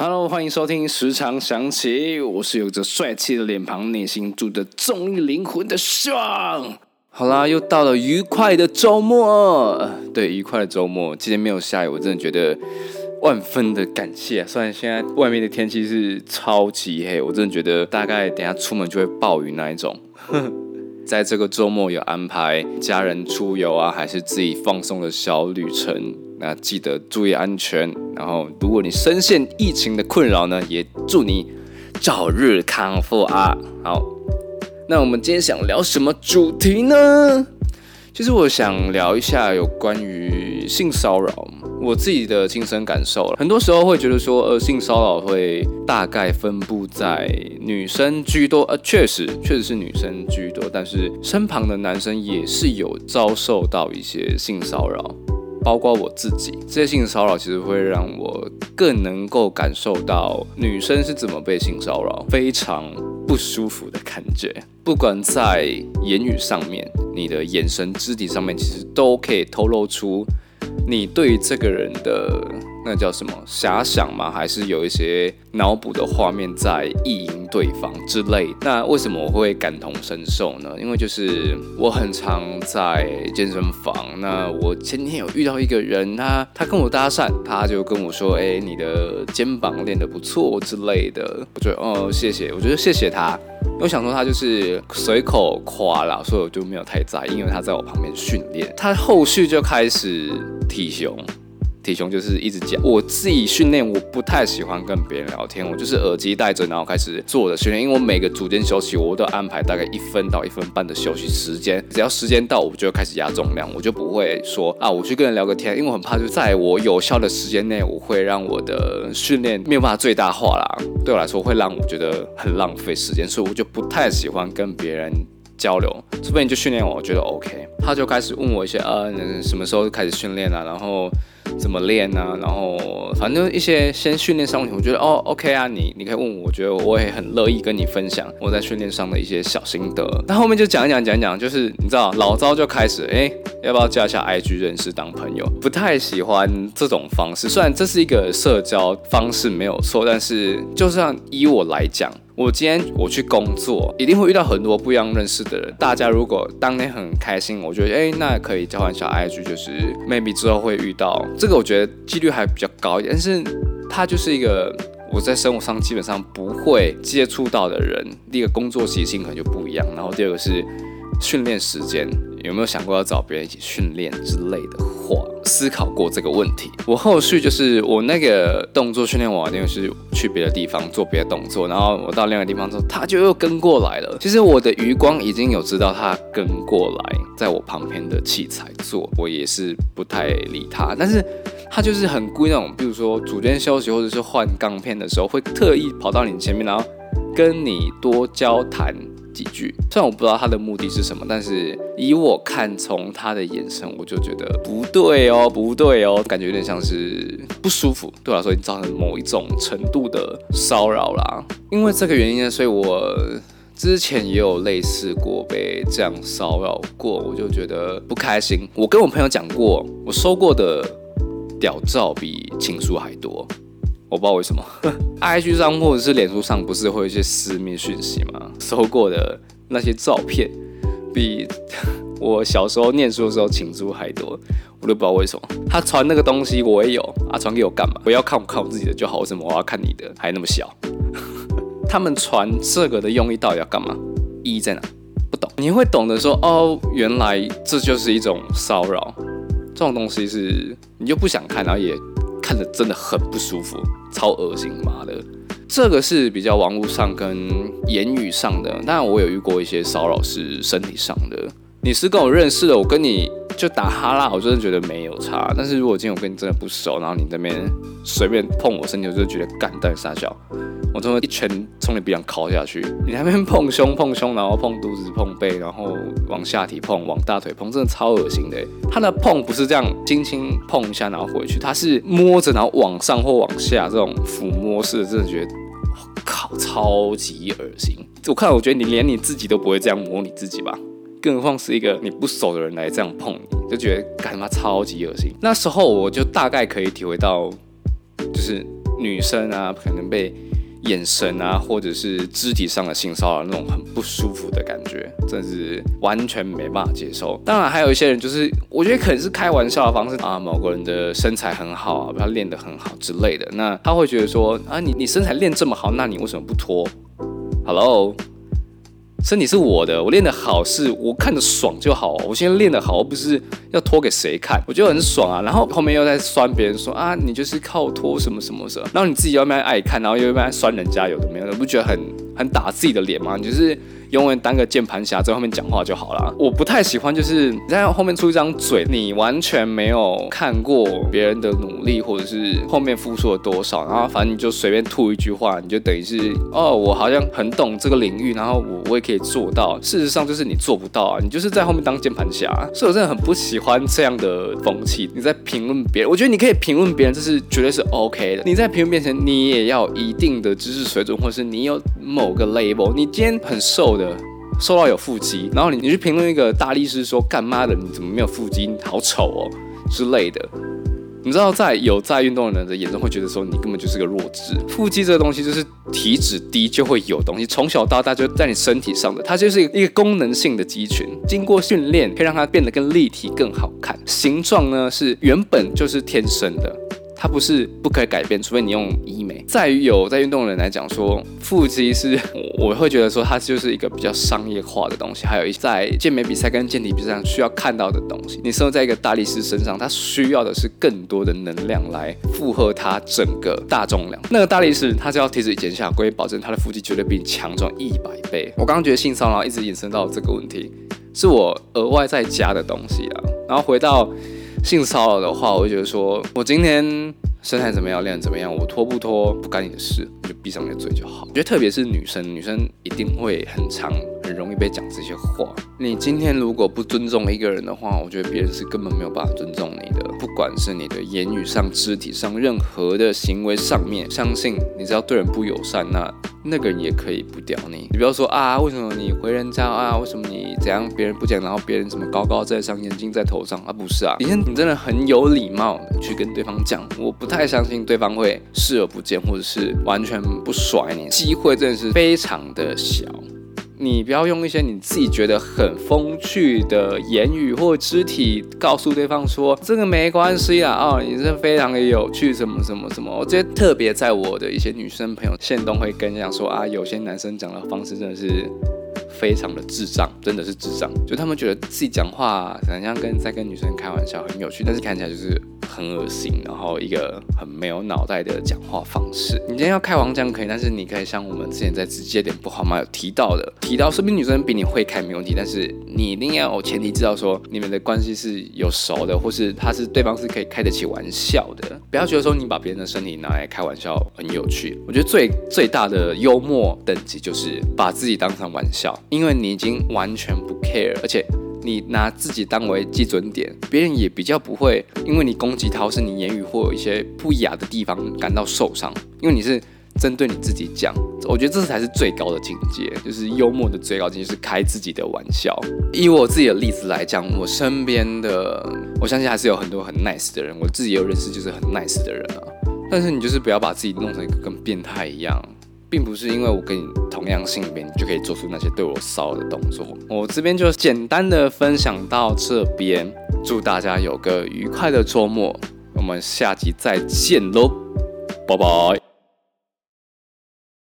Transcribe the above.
Hello，欢迎收听《时常想起》，我是有着帅气的脸庞、内心住着重力灵魂的爽。好啦，又到了愉快的周末，对，愉快的周末。今天没有下雨，我真的觉得万分的感谢。虽然现在外面的天气是超级黑，我真的觉得大概等下出门就会暴雨那一种。在这个周末有安排家人出游啊，还是自己放松的小旅程？那记得注意安全。然后，如果你深陷疫情的困扰呢，也祝你早日康复啊！好，那我们今天想聊什么主题呢？其实我想聊一下有关于性骚扰。我自己的亲身感受了，很多时候会觉得说，呃，性骚扰会大概分布在女生居多，呃，确实，确实是女生居多，但是身旁的男生也是有遭受到一些性骚扰，包括我自己，这些性骚扰其实会让我更能够感受到女生是怎么被性骚扰，非常不舒服的感觉，不管在言语上面，你的眼神、肢体上面，其实都可以透露出。你对这个人的那叫什么遐想吗？还是有一些脑补的画面在意淫对方之类？那为什么我会感同身受呢？因为就是我很常在健身房，那我前天有遇到一个人，他他跟我搭讪，他就跟我说：“哎，你的肩膀练得不错之类的。”我觉得哦，谢谢，我觉得谢谢他。我想说他就是随口夸啦，所以我就没有太在意，因为他在我旁边训练。他后续就开始体胸，体胸就是一直讲。我自己训练，我不太喜欢跟别人聊天，我就是耳机戴着，然后开始做我的训练。因为我每个组间休息，我都安排大概一分到一分半的休息时间。只要时间到，我就开始压重量，我就不会说啊，我去跟人聊个天，因为我很怕就在我有效的时间内，我会让我的训练没有办法最大化啦。对我来说会让我觉得很浪费时间，所以我就不太喜欢跟别人交流。除非你就训练我，我觉得 OK。他就开始问我一些呃，什么时候开始训练啊，然后。怎么练呢？然后反正一些先训练上问题，我觉得哦，OK 啊，你你可以问我，我觉得我也很乐意跟你分享我在训练上的一些小心得。那后面就讲一讲讲一讲，就是你知道老招就开始，哎，要不要加一下 IG 认识当朋友？不太喜欢这种方式，虽然这是一个社交方式没有错，但是就算以我来讲。我今天我去工作，一定会遇到很多不一样认识的人。大家如果当天很开心，我觉得哎，那可以交换小 IG，就是 maybe 之后会遇到这个，我觉得几率还比较高一点。但是他就是一个我在生活上基本上不会接触到的人。第一个工作习性可能就不一样，然后第二个是训练时间。有没有想过要找别人一起训练之类的思考过这个问题。我后续就是我那个动作训练完，因为是去别的地方做别的动作，然后我到另外地方之后，他就又跟过来了。其实我的余光已经有知道他跟过来，在我旁边的器材做，我也是不太理他。但是他就是很故意那种，比如说组间休息或者是换钢片的时候，会特意跑到你前面，然后跟你多交谈。几句，虽然我不知道他的目的是什么，但是以我看，从他的眼神，我就觉得不对哦，不对哦，感觉有点像是不舒服，对我来说已经造成某一种程度的骚扰啦。因为这个原因呢，所以我之前也有类似过被这样骚扰过，我就觉得不开心。我跟我朋友讲过，我收过的屌照比情书还多。我不知道为什么，IG 上或者是脸书上不是会有一些私密讯息吗？收过的那些照片，比 我小时候念书的时候情书还多，我都不知道为什么。他传那个东西我也有啊，传给我干嘛？我要看我看我自己的就好，为什么我要看你的？还那么小？他们传这个的用意到底要干嘛？意义在哪？不懂。你会懂得说哦，原来这就是一种骚扰，这种东西是你就不想看，然后也。看着真的很不舒服，超恶心，妈的！这个是比较网络上跟言语上的，但我有遇过一些骚扰是身体上的。你是跟我认识的，我跟你就打哈拉，我真的觉得没有差。但是如果今天我跟你真的不熟，然后你那边随便碰我身体，我就觉得干蛋傻笑。我真的一拳从你鼻梁敲下去，你那边碰胸碰胸，然后碰肚子碰背，然后往下体碰，往大腿碰，真的超恶心的。他的碰不是这样轻轻碰一下然后回去，他是摸着然后往上或往下这种抚摸式的，真的觉得我靠超级恶心。我看我觉得你连你自己都不会这样摸你自己吧，更何况是一个你不熟的人来这样碰你，就觉得干他妈超级恶心。那时候我就大概可以体会到，就是。女生啊，可能被眼神啊，或者是肢体上的性骚扰那种很不舒服的感觉，真是完全没办法接受。当然，还有一些人就是，我觉得可能是开玩笑的方式啊，某个人的身材很好啊，他练得很好之类的，那他会觉得说啊，你你身材练这么好，那你为什么不脱？Hello。身体是我的，我练得好是我看着爽就好。我现在练得好，而不是要拖给谁看，我觉得很爽啊。然后后面又在酸别人说啊，你就是靠拖什么什么什么，然后你自己又慢慢爱看，然后又慢慢酸人家有的没有的，不觉得很很打自己的脸吗？你就是。永远当个键盘侠在后面讲话就好了。我不太喜欢，就是你在后面出一张嘴，你完全没有看过别人的努力，或者是后面付出了多少，然后反正你就随便吐一句话，你就等于是哦，我好像很懂这个领域，然后我我也可以做到。事实上就是你做不到啊，你就是在后面当键盘侠。所以我真的很不喜欢这样的风气。你在评论别人，我觉得你可以评论别人，这是绝对是 OK 的。你在评论面前，你也要一定的知识水准，或者是你有某某个 label。你今天很瘦。的瘦到有腹肌，然后你你去评论一个大力士说干妈的你怎么没有腹肌，好丑哦之类的，你知道在有在运动的人的眼中会觉得说你根本就是个弱智。腹肌这个东西就是体脂低就会有东西，从小到大就在你身体上的，它就是一个功能性的肌群，经过训练可以让它变得更立体、更好看。形状呢是原本就是天生的。它不是不可以改变，除非你用医美。在于有在运动的人来讲，说腹肌是，我会觉得说它就是一个比较商业化的东西。还有一在健美比赛跟健体比赛上需要看到的东西。你生活在一个大力士身上，他需要的是更多的能量来负荷他整个大重量。那个大力士他就要体脂减下，可以保证他的腹肌绝对比你强壮一百倍。我刚刚觉得性骚扰一直延伸到这个问题，是我额外再加的东西啊。然后回到。性骚扰的话，我会觉得说，我今天身材怎么样，练得怎么样，我脱不脱不干你的事，你就闭上你的嘴就好。我觉得特别是女生，女生一定会很常，很容易被讲这些话。你今天如果不尊重一个人的话，我觉得别人是根本没有办法尊重你的。不管是你的言语上、肢体上、任何的行为上面，相信你只要对人不友善，那。那个人也可以不屌你，你不要说啊，为什么你回人家啊？为什么你怎样别人不讲，然后别人什么高高在上，眼睛在头上啊？不是啊，你先你真的很有礼貌去跟对方讲，我不太相信对方会视而不见，或者是完全不甩你，机会真的是非常的小。你不要用一些你自己觉得很风趣的言语或肢体告诉对方说这个没关系啊，哦，你是非常的有趣，什么什么什么。我觉得特别在我的一些女生朋友线都会跟讲说啊，有些男生讲的方式真的是。非常的智障，真的是智障。就他们觉得自己讲话好像跟在跟女生开玩笑，很有趣，但是看起来就是很恶心，然后一个很没有脑袋的讲话方式。你今天要开王讲可以，但是你可以像我们之前在直接点不好吗有提到的，提到说不定女生比你会开没问题，但是你一定要有前提知道说你们的关系是有熟的，或是他是对方是可以开得起玩笑的。不要觉得说你把别人的身体拿来开玩笑很有趣。我觉得最最大的幽默等级就是把自己当成玩笑。因为你已经完全不 care，而且你拿自己当为基准点，别人也比较不会因为你攻击他或是你言语或有一些不雅的地方感到受伤，因为你是针对你自己讲。我觉得这才是最高的境界，就是幽默的最高境界是开自己的玩笑。以我自己的例子来讲，我身边的我相信还是有很多很 nice 的人，我自己有认识就是很 nice 的人啊。但是你就是不要把自己弄成一个跟变态一样。并不是因为我跟你同样性别，你就可以做出那些对我骚的动作。我这边就简单的分享到这边，祝大家有个愉快的周末，我们下集再见喽，拜拜。